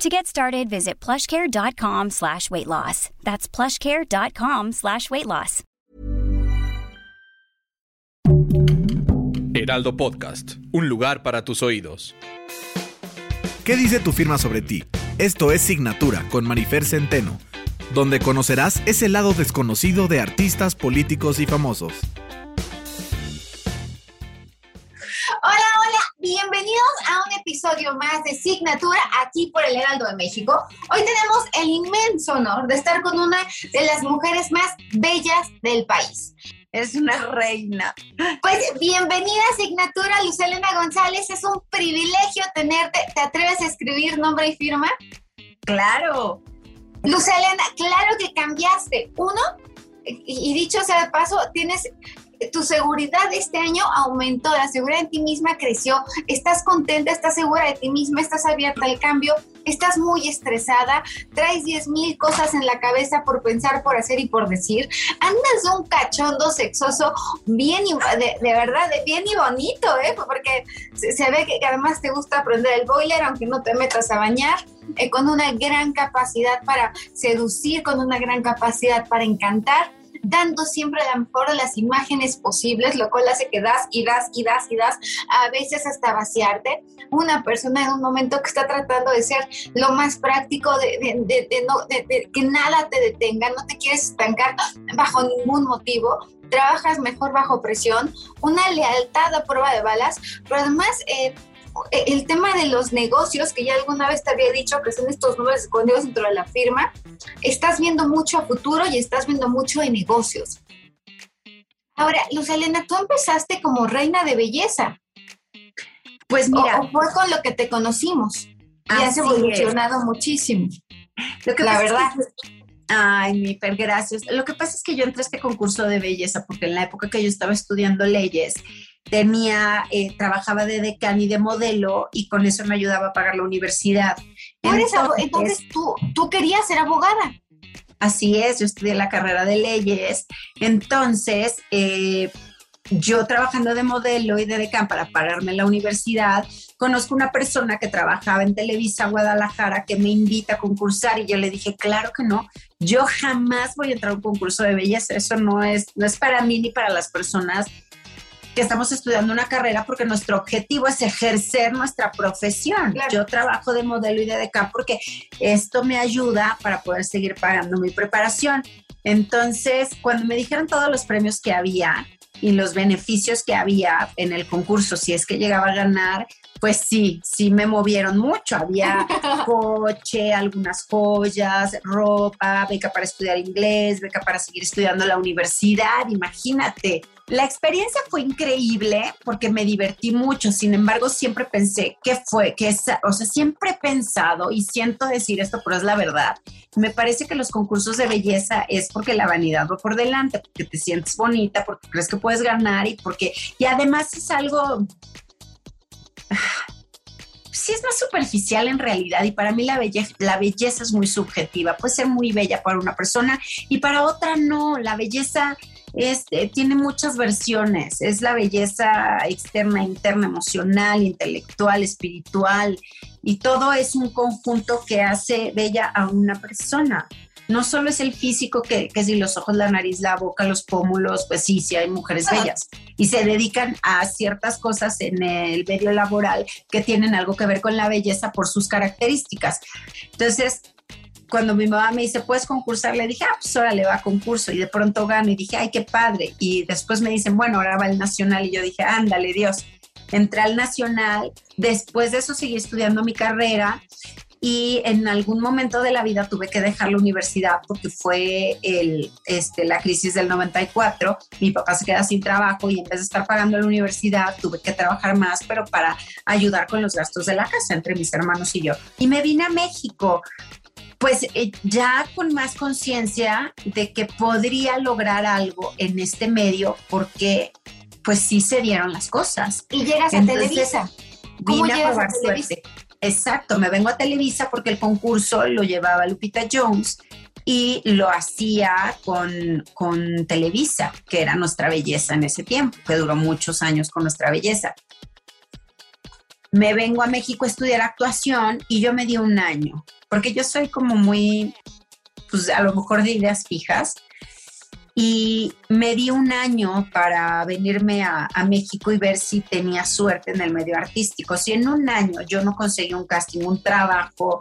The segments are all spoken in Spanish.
To get started, visit plushcare.com slash weight loss. That's plushcare.com slash weight loss. Heraldo Podcast, un lugar para tus oídos. ¿Qué dice tu firma sobre ti? Esto es Signatura con Marifer Centeno, donde conocerás ese lado desconocido de artistas, políticos y famosos. Más de Signatura aquí por el Heraldo de México. Hoy tenemos el inmenso honor de estar con una de las mujeres más bellas del país. Es una reina. Pues bienvenida a Signatura, Luz Elena González. Es un privilegio tenerte. ¿Te atreves a escribir nombre y firma? Claro. Luz Elena, claro que cambiaste. Uno, y dicho sea de paso, tienes tu seguridad este año aumentó, la seguridad en ti misma creció, estás contenta, estás segura de ti misma, estás abierta al cambio, estás muy estresada, traes 10 mil cosas en la cabeza por pensar, por hacer y por decir, andas un cachondo sexoso bien, de, de verdad, de bien y bonito, ¿eh? porque se, ve que además te gusta aprender el boiler, aunque no te metas a bañar. Eh, con una gran capacidad para seducir, con una gran capacidad para encantar dando siempre la mejor de las imágenes posibles, lo cual hace que das y das y das y das, a veces hasta vaciarte. Una persona en un momento que está tratando de ser lo más práctico, de, de, que nada te detenga, no te quieres estancar bajo ningún motivo, trabajas mejor bajo presión, una lealtad a prueba de balas, pero además eh, el tema de los negocios, que ya alguna vez te había dicho que son estos números escondidos dentro de la firma, estás viendo mucho a futuro y estás viendo mucho de negocios. Ahora, Luz Elena, tú empezaste como reina de belleza. Pues mira. O, fue con lo que te conocimos. Y has evolucionado muchísimo. Lo que la verdad. Ay, mi per, gracias. Lo que pasa es que yo entré a este concurso de belleza porque en la época que yo estaba estudiando leyes, tenía, eh, trabajaba de decán y de modelo y con eso me ayudaba a pagar la universidad. Entonces, entonces tú, tú querías ser abogada. Así es, yo estudié la carrera de leyes. Entonces, eh, yo trabajando de modelo y de decán para pagarme la universidad, conozco una persona que trabajaba en Televisa Guadalajara que me invita a concursar y yo le dije, claro que no, yo jamás voy a entrar a un concurso de belleza, eso no es, no es para mí ni para las personas que estamos estudiando una carrera porque nuestro objetivo es ejercer nuestra profesión. Yo trabajo de modelo y de decán porque esto me ayuda para poder seguir pagando mi preparación. Entonces, cuando me dijeron todos los premios que había y los beneficios que había en el concurso, si es que llegaba a ganar, pues sí, sí me movieron mucho. Había coche, algunas joyas, ropa, beca para estudiar inglés, beca para seguir estudiando la universidad, imagínate. La experiencia fue increíble porque me divertí mucho, sin embargo siempre pensé que fue, que esa, o sea, siempre he pensado y siento decir esto, pero es la verdad. Me parece que los concursos de belleza es porque la vanidad va por delante, porque te sientes bonita, porque crees que puedes ganar y porque, y además es algo sí es más superficial en realidad. Y para mí la belleza, la belleza es muy subjetiva, puede ser muy bella para una persona y para otra no, la belleza este, tiene muchas versiones, es la belleza externa, interna, emocional, intelectual, espiritual y todo es un conjunto que hace bella a una persona no solo es el físico, que, que si los ojos, la nariz, la boca, los pómulos, pues sí, sí hay mujeres bellas. Y se dedican a ciertas cosas en el medio laboral que tienen algo que ver con la belleza por sus características. Entonces, cuando mi mamá me dice, ¿puedes concursar? Le dije, ah, pues ahora le va a concurso. Y de pronto gano y dije, ay, qué padre. Y después me dicen, bueno, ahora va el nacional. Y yo dije, ándale, Dios. Entré al nacional. Después de eso seguí estudiando mi carrera y en algún momento de la vida tuve que dejar la universidad porque fue el, este, la crisis del 94. Mi papá se queda sin trabajo y en vez de estar pagando la universidad tuve que trabajar más, pero para ayudar con los gastos de la casa entre mis hermanos y yo. Y me vine a México pues eh, ya con más conciencia de que podría lograr algo en este medio porque pues sí se dieron las cosas. Y llegas a Televisa. ¿Cómo llegas a, Televisa? Exacto, me vengo a Televisa porque el concurso lo llevaba Lupita Jones y lo hacía con, con Televisa, que era nuestra belleza en ese tiempo, que duró muchos años con nuestra belleza me vengo a México a estudiar actuación y yo me di un año, porque yo soy como muy, pues a lo mejor de ideas fijas, y me di un año para venirme a, México y ver si tenía suerte en el medio artístico. Si en un año yo no conseguí un casting, un trabajo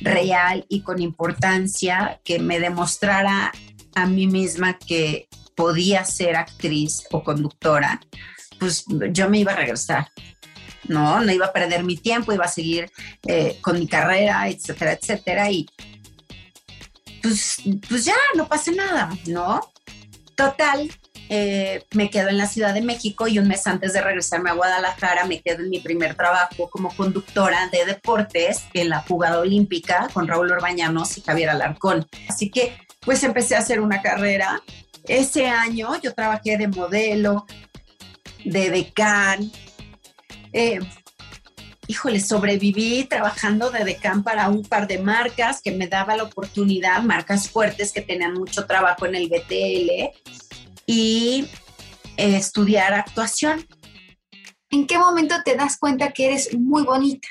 real y con importancia que me demostrara a mí misma que podía ser actriz o conductora, pues yo me iba a regresar. ¿No? No iba a perder mi tiempo, iba a seguir eh, con mi carrera, etcétera, etcétera. Y pues, pues ya, no pasa nada, ¿no? Total, eh, me quedo en la Ciudad de México y un mes antes de regresarme a Guadalajara me quedo en mi primer trabajo como conductora de deportes en la jugada olímpica con Raúl Orbañanos y Javier Alarcón. Así que pues empecé a hacer una carrera. Ese año yo trabajé de modelo, de decán, eh, híjole, sobreviví trabajando de decán para un par de marcas que me daba la oportunidad, marcas fuertes que tenían mucho trabajo en el BTL y eh, estudiar actuación. ¿En qué momento te das cuenta que eres muy bonita?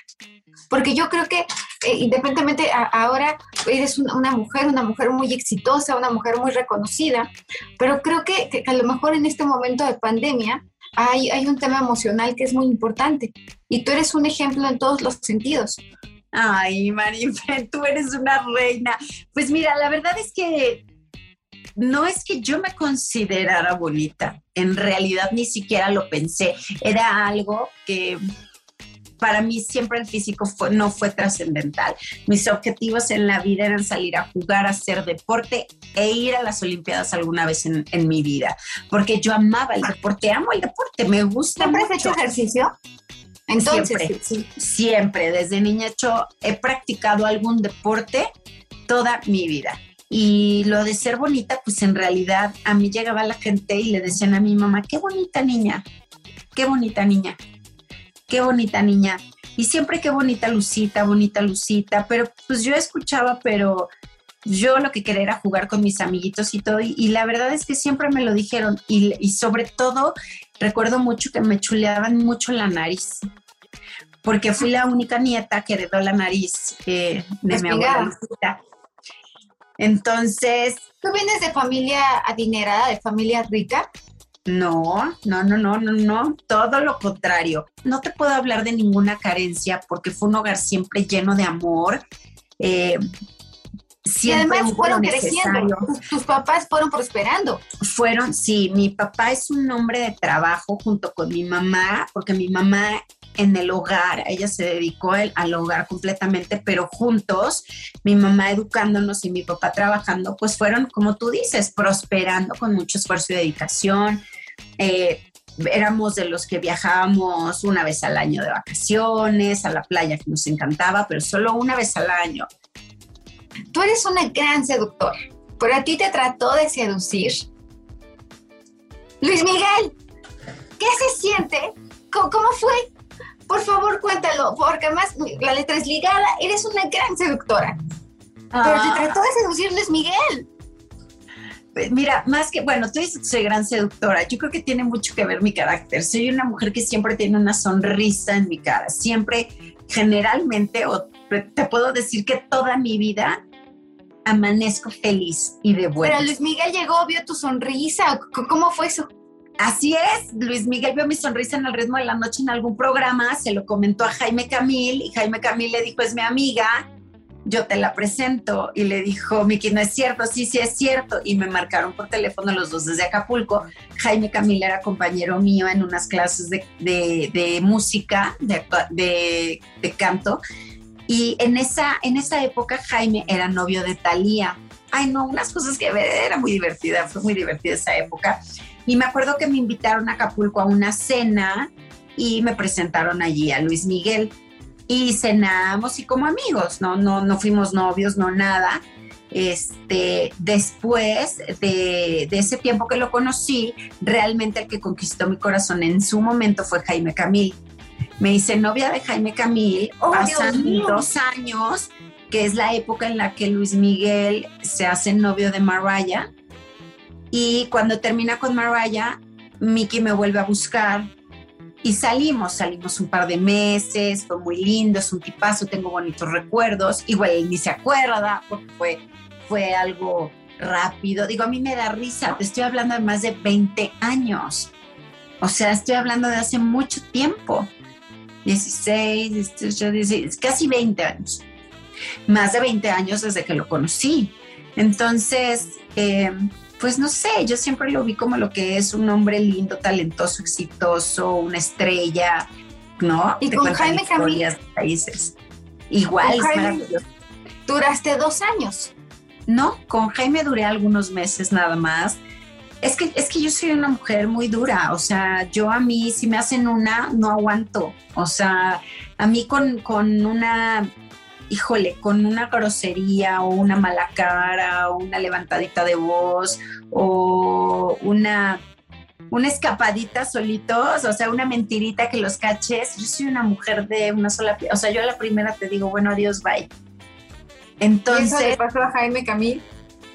Porque yo creo que eh, independientemente ahora eres una, mujer, una mujer muy exitosa, una mujer muy reconocida, pero creo que, que a lo mejor en este momento de pandemia hay, un tema emocional que es muy importante y tú eres un ejemplo en todos los sentidos. Ay, Marifé, tú eres una reina. Pues mira, la verdad es que no es que yo me considerara bonita, en realidad ni siquiera lo pensé, era algo que para mí siempre el físico no fue trascendental. Mis objetivos en la vida eran salir a jugar, hacer deporte e ir a las Olimpiadas alguna vez en, mi vida, porque yo amaba el deporte, amo el deporte, me gusta. ¿Siempre has hecho ejercicio? Entonces, siempre, siempre, desde niña hecho, he practicado algún deporte toda mi vida. Y lo de ser bonita, pues en realidad a mí llegaba la gente y le decían a mi mamá, qué bonita niña, qué bonita niña qué bonita niña. Y siempre qué bonita Lucita, bonita Lucita, pero pues yo escuchaba, pero yo lo que quería era jugar con mis amiguitos y todo, y, la verdad es que siempre me lo dijeron, y, sobre todo recuerdo mucho que me chuleaban mucho la nariz, porque fui la única nieta que heredó la nariz eh, de mi abuelita. Entonces... ¿Tú vienes de familia adinerada, de familia rica? No, no, no, no, no, no, todo lo contrario. No te puedo hablar de ninguna carencia porque fue un hogar siempre lleno de amor. Eh, siempre y además fueron creciendo, tus, papás fueron prosperando. Fueron, sí, mi papá es un hombre de trabajo junto con mi mamá, porque mi mamá en el hogar, ella se dedicó al hogar completamente, pero juntos, mi mamá educándonos y mi papá trabajando, pues fueron, como tú dices, prosperando con mucho esfuerzo y dedicación. Eh, éramos de los que viajábamos una vez al año de vacaciones, a la playa que nos encantaba, pero solo una vez al año. Tú eres una gran seductora, pero a ti te trató de seducir. Luis Miguel, ¿qué se siente? ¿Cómo, fue? Por favor, cuéntalo, porque además la letra es ligada, eres una gran seductora. Pero te ah. trató de seducir Luis Miguel. Pues mira, más que, bueno, tú dices que soy gran seductora, yo creo que tiene mucho que ver mi carácter. Soy una mujer que siempre tiene una sonrisa en mi cara, siempre, generalmente, o te puedo decir que toda mi vida amanezco feliz y de buena. Pero Luis Miguel llegó, vio tu sonrisa, ¿cómo fue eso? Así es, Luis Miguel vio mi sonrisa en el ritmo de la noche en algún programa, se lo comentó a Jaime Camil y Jaime Camil le dijo, es mi amiga, yo te la presento. Y le dijo, Miki, no es cierto, sí, sí es cierto. Y me marcaron por teléfono los dos desde Acapulco. Jaime Camila era compañero mío en unas clases de, música, de, de, canto. Y en esa, en esa época Jaime era novio de Thalía. Ay, no, unas cosas que era muy divertida, fue muy divertida esa época. Y me acuerdo que me invitaron a Acapulco a una cena y me presentaron allí a Luis Miguel y cenamos y como amigos, no, no, no fuimos novios, no nada. Este, después de, ese tiempo que lo conocí, realmente el que conquistó mi corazón en su momento fue Jaime Camil. Me hice novia de Jaime Camil, oh, pasan dos años, que es la época en la que Luis Miguel se hace novio de Mariah. Y cuando termina con Mariah, Mickey me vuelve a buscar y salimos, salimos un par de meses, fue muy lindo, es un tipazo, tengo bonitos recuerdos. Igual él ni se acuerda porque fue, fue algo rápido. Digo, a mí me da risa, te estoy hablando de más de 20 años. O sea, estoy hablando de hace mucho tiempo. 16, 18, 16, casi 20 años. Más de 20 años desde que lo conocí. Entonces, eh, pues no sé, yo siempre lo vi como lo que es un hombre lindo, talentoso, exitoso, una estrella, ¿no? Y con Jaime Camil. Países. Igual, Duraste dos años. No, con Jaime duré algunos meses nada más. Es que, es que yo soy una mujer muy dura, o sea, yo a mí, si me hacen una, no aguanto. O sea, a mí con, con una híjole, con una grosería o una mala cara o una levantadita de voz o una, una escapadita solitos, o sea, una mentirita que los caches. Yo soy una mujer de una sola, o sea, yo a la primera te digo, bueno, adiós, bye. Entonces... ¿Y le pasó a Jaime Camil?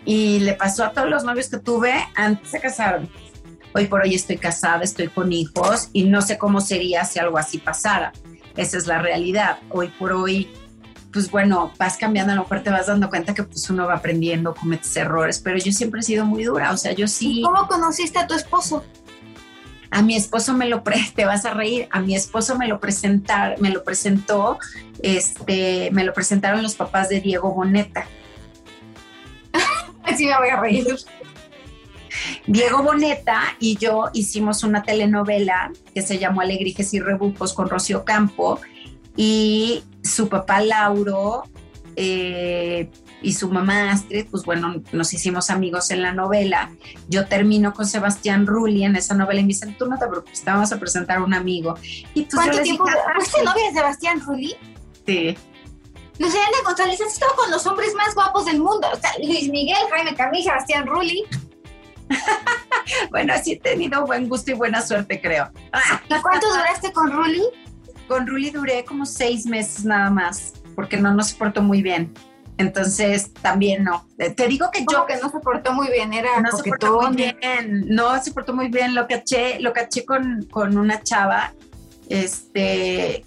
Y le pasó a todos los novios que tuve antes de casarme. Hoy por hoy estoy casada, estoy con hijos y no sé cómo sería si algo así pasara. Esa es la realidad. Hoy por hoy pues bueno, vas cambiando, a lo mejor te vas dando cuenta que pues uno va aprendiendo, cometes errores, pero yo siempre he sido muy dura, o sea, yo sí... ¿Cómo conociste a tu esposo? A mi esposo me lo pre te vas a reír, a mi esposo me lo presentar, me lo presentó, este, me lo presentaron los papás de Diego Boneta. Así me voy a reír. Diego Boneta y yo hicimos una telenovela que se llamó Alegrijes y Rebujos con Rocío Campo y su papá Lauro eh, y su mamá Astrid, pues bueno, nos hicimos amigos en la novela. Yo termino con Sebastián Rulli en esa novela y me dicen, tú no te preocupes, te vamos a presentar a un amigo. Y pues ¿Cuánto tiempo? ¿Fuiste novia de Sebastián Rulli? Sí. Luciana González, has estado con los hombres más guapos del mundo. O sea, Luis Miguel, Jaime Camil, Sebastián Rulli. bueno, así he tenido buen gusto y buena suerte, creo. ¿Y cuánto duraste con Rulli? Con Ruli duré como seis meses nada más, porque no nos portó muy bien. Entonces, también no. Eh, te digo que yo... que no se portó muy bien, era No se portó muy bien, no se portó muy bien. Lo caché, lo caché con, con una chava, este...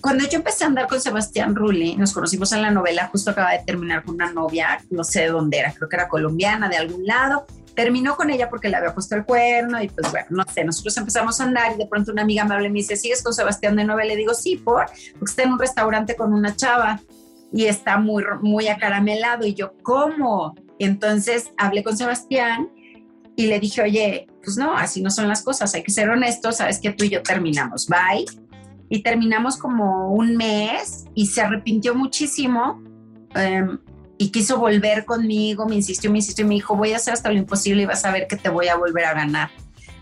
Cuando yo empecé a andar con Sebastián Rulli, nos conocimos en la novela, justo acaba de terminar con una novia, no sé de dónde era, creo que era colombiana, de algún lado, terminó con ella porque le había puesto el cuerno y pues bueno, no sé, nosotros empezamos a andar y de pronto una amiga me habla y me dice, ¿sigues con Sebastián de Nueve? Le digo, sí, por, porque está en un restaurante con una chava y está muy, muy acaramelado y yo, ¿cómo? Entonces hablé con Sebastián y le dije, oye, pues no, así no son las cosas, hay que ser honestos, sabes que tú y yo terminamos, bye. Y terminamos como un mes y se arrepintió muchísimo. Em, y quiso volver conmigo, me insistió, me insistió y me dijo, voy a hacer hasta lo imposible y vas a ver que te voy a volver a ganar.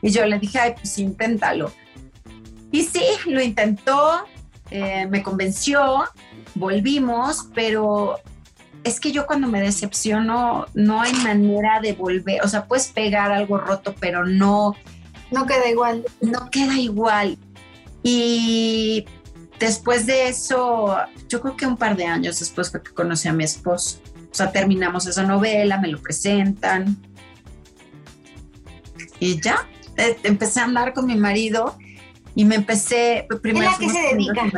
Y yo le dije, ay, pues inténtalo. Y sí, lo intentó, eh, me convenció, volvimos, pero es que yo cuando me decepciono no hay manera de volver, o sea, puedes pegar algo roto, pero no... No queda igual. No queda igual. Y después de eso, yo creo que un par de años después fue que conocí a mi esposo. O sea, terminamos esa novela, me lo presentan. Y ya, eh, empecé a andar con mi marido y me empecé primero. ¿A qué se dedica?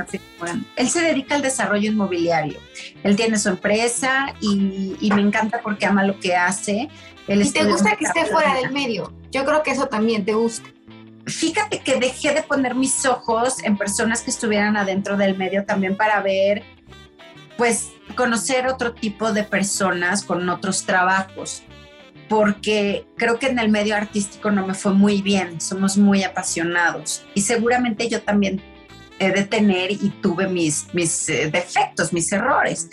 Él se dedica al desarrollo inmobiliario. Él tiene su empresa y, me encanta porque ama lo que hace. ¿Y te gusta que esté fuera del medio? Yo creo que eso también te gusta. Fíjate que dejé de poner mis ojos en personas que estuvieran adentro del medio también para ver pues conocer otro tipo de personas con otros trabajos, porque creo que en el medio artístico no me fue muy bien, somos muy apasionados y seguramente yo también he de tener y tuve mis, mis eh, defectos, mis errores,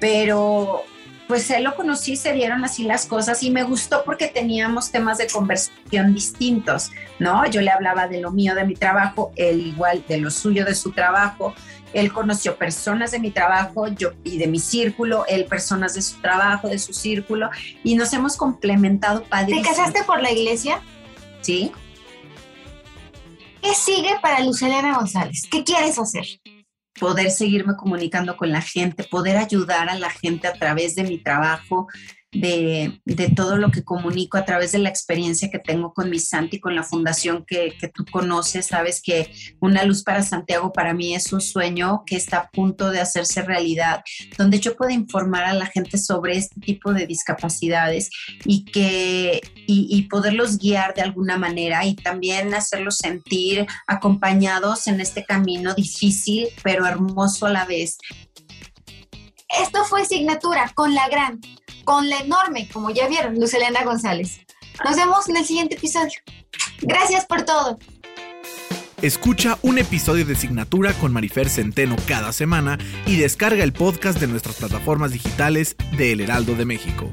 pero pues él lo conocí, se dieron así las cosas y me gustó porque teníamos temas de conversación distintos, ¿no? Yo le hablaba de lo mío, de mi trabajo, él igual de lo suyo, de su trabajo, Él conoció personas de mi trabajo yo, y de mi círculo, él personas de su trabajo, de su círculo, y nos hemos complementado padrísimo. ¿Te casaste por la iglesia? Sí. ¿Qué sigue para Lucelena González? ¿Qué quieres hacer? Poder seguirme comunicando con la gente, poder ayudar a la gente a través de mi trabajo, de, de, todo lo que comunico a través de la experiencia que tengo con mi Santi, con la fundación que, que, tú conoces. Sabes que Una Luz para Santiago para mí es un sueño que está a punto de hacerse realidad, donde yo puedo informar a la gente sobre este tipo de discapacidades y, que, y, y poderlos guiar de alguna manera y también hacerlos sentir acompañados en este camino difícil, pero hermoso a la vez. Esto fue Signatura con la gran con la enorme, como ya vieron, Lucelena González. Nos vemos en el siguiente episodio. Gracias por todo. Escucha un episodio de Signatura con Marifer Centeno cada semana y descarga el podcast de nuestras plataformas digitales de El Heraldo de México.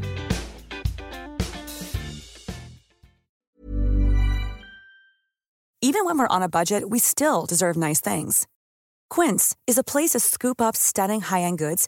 Even when we're on a budget, we still deserve nice things. Quince is a place to scoop up stunning high-end goods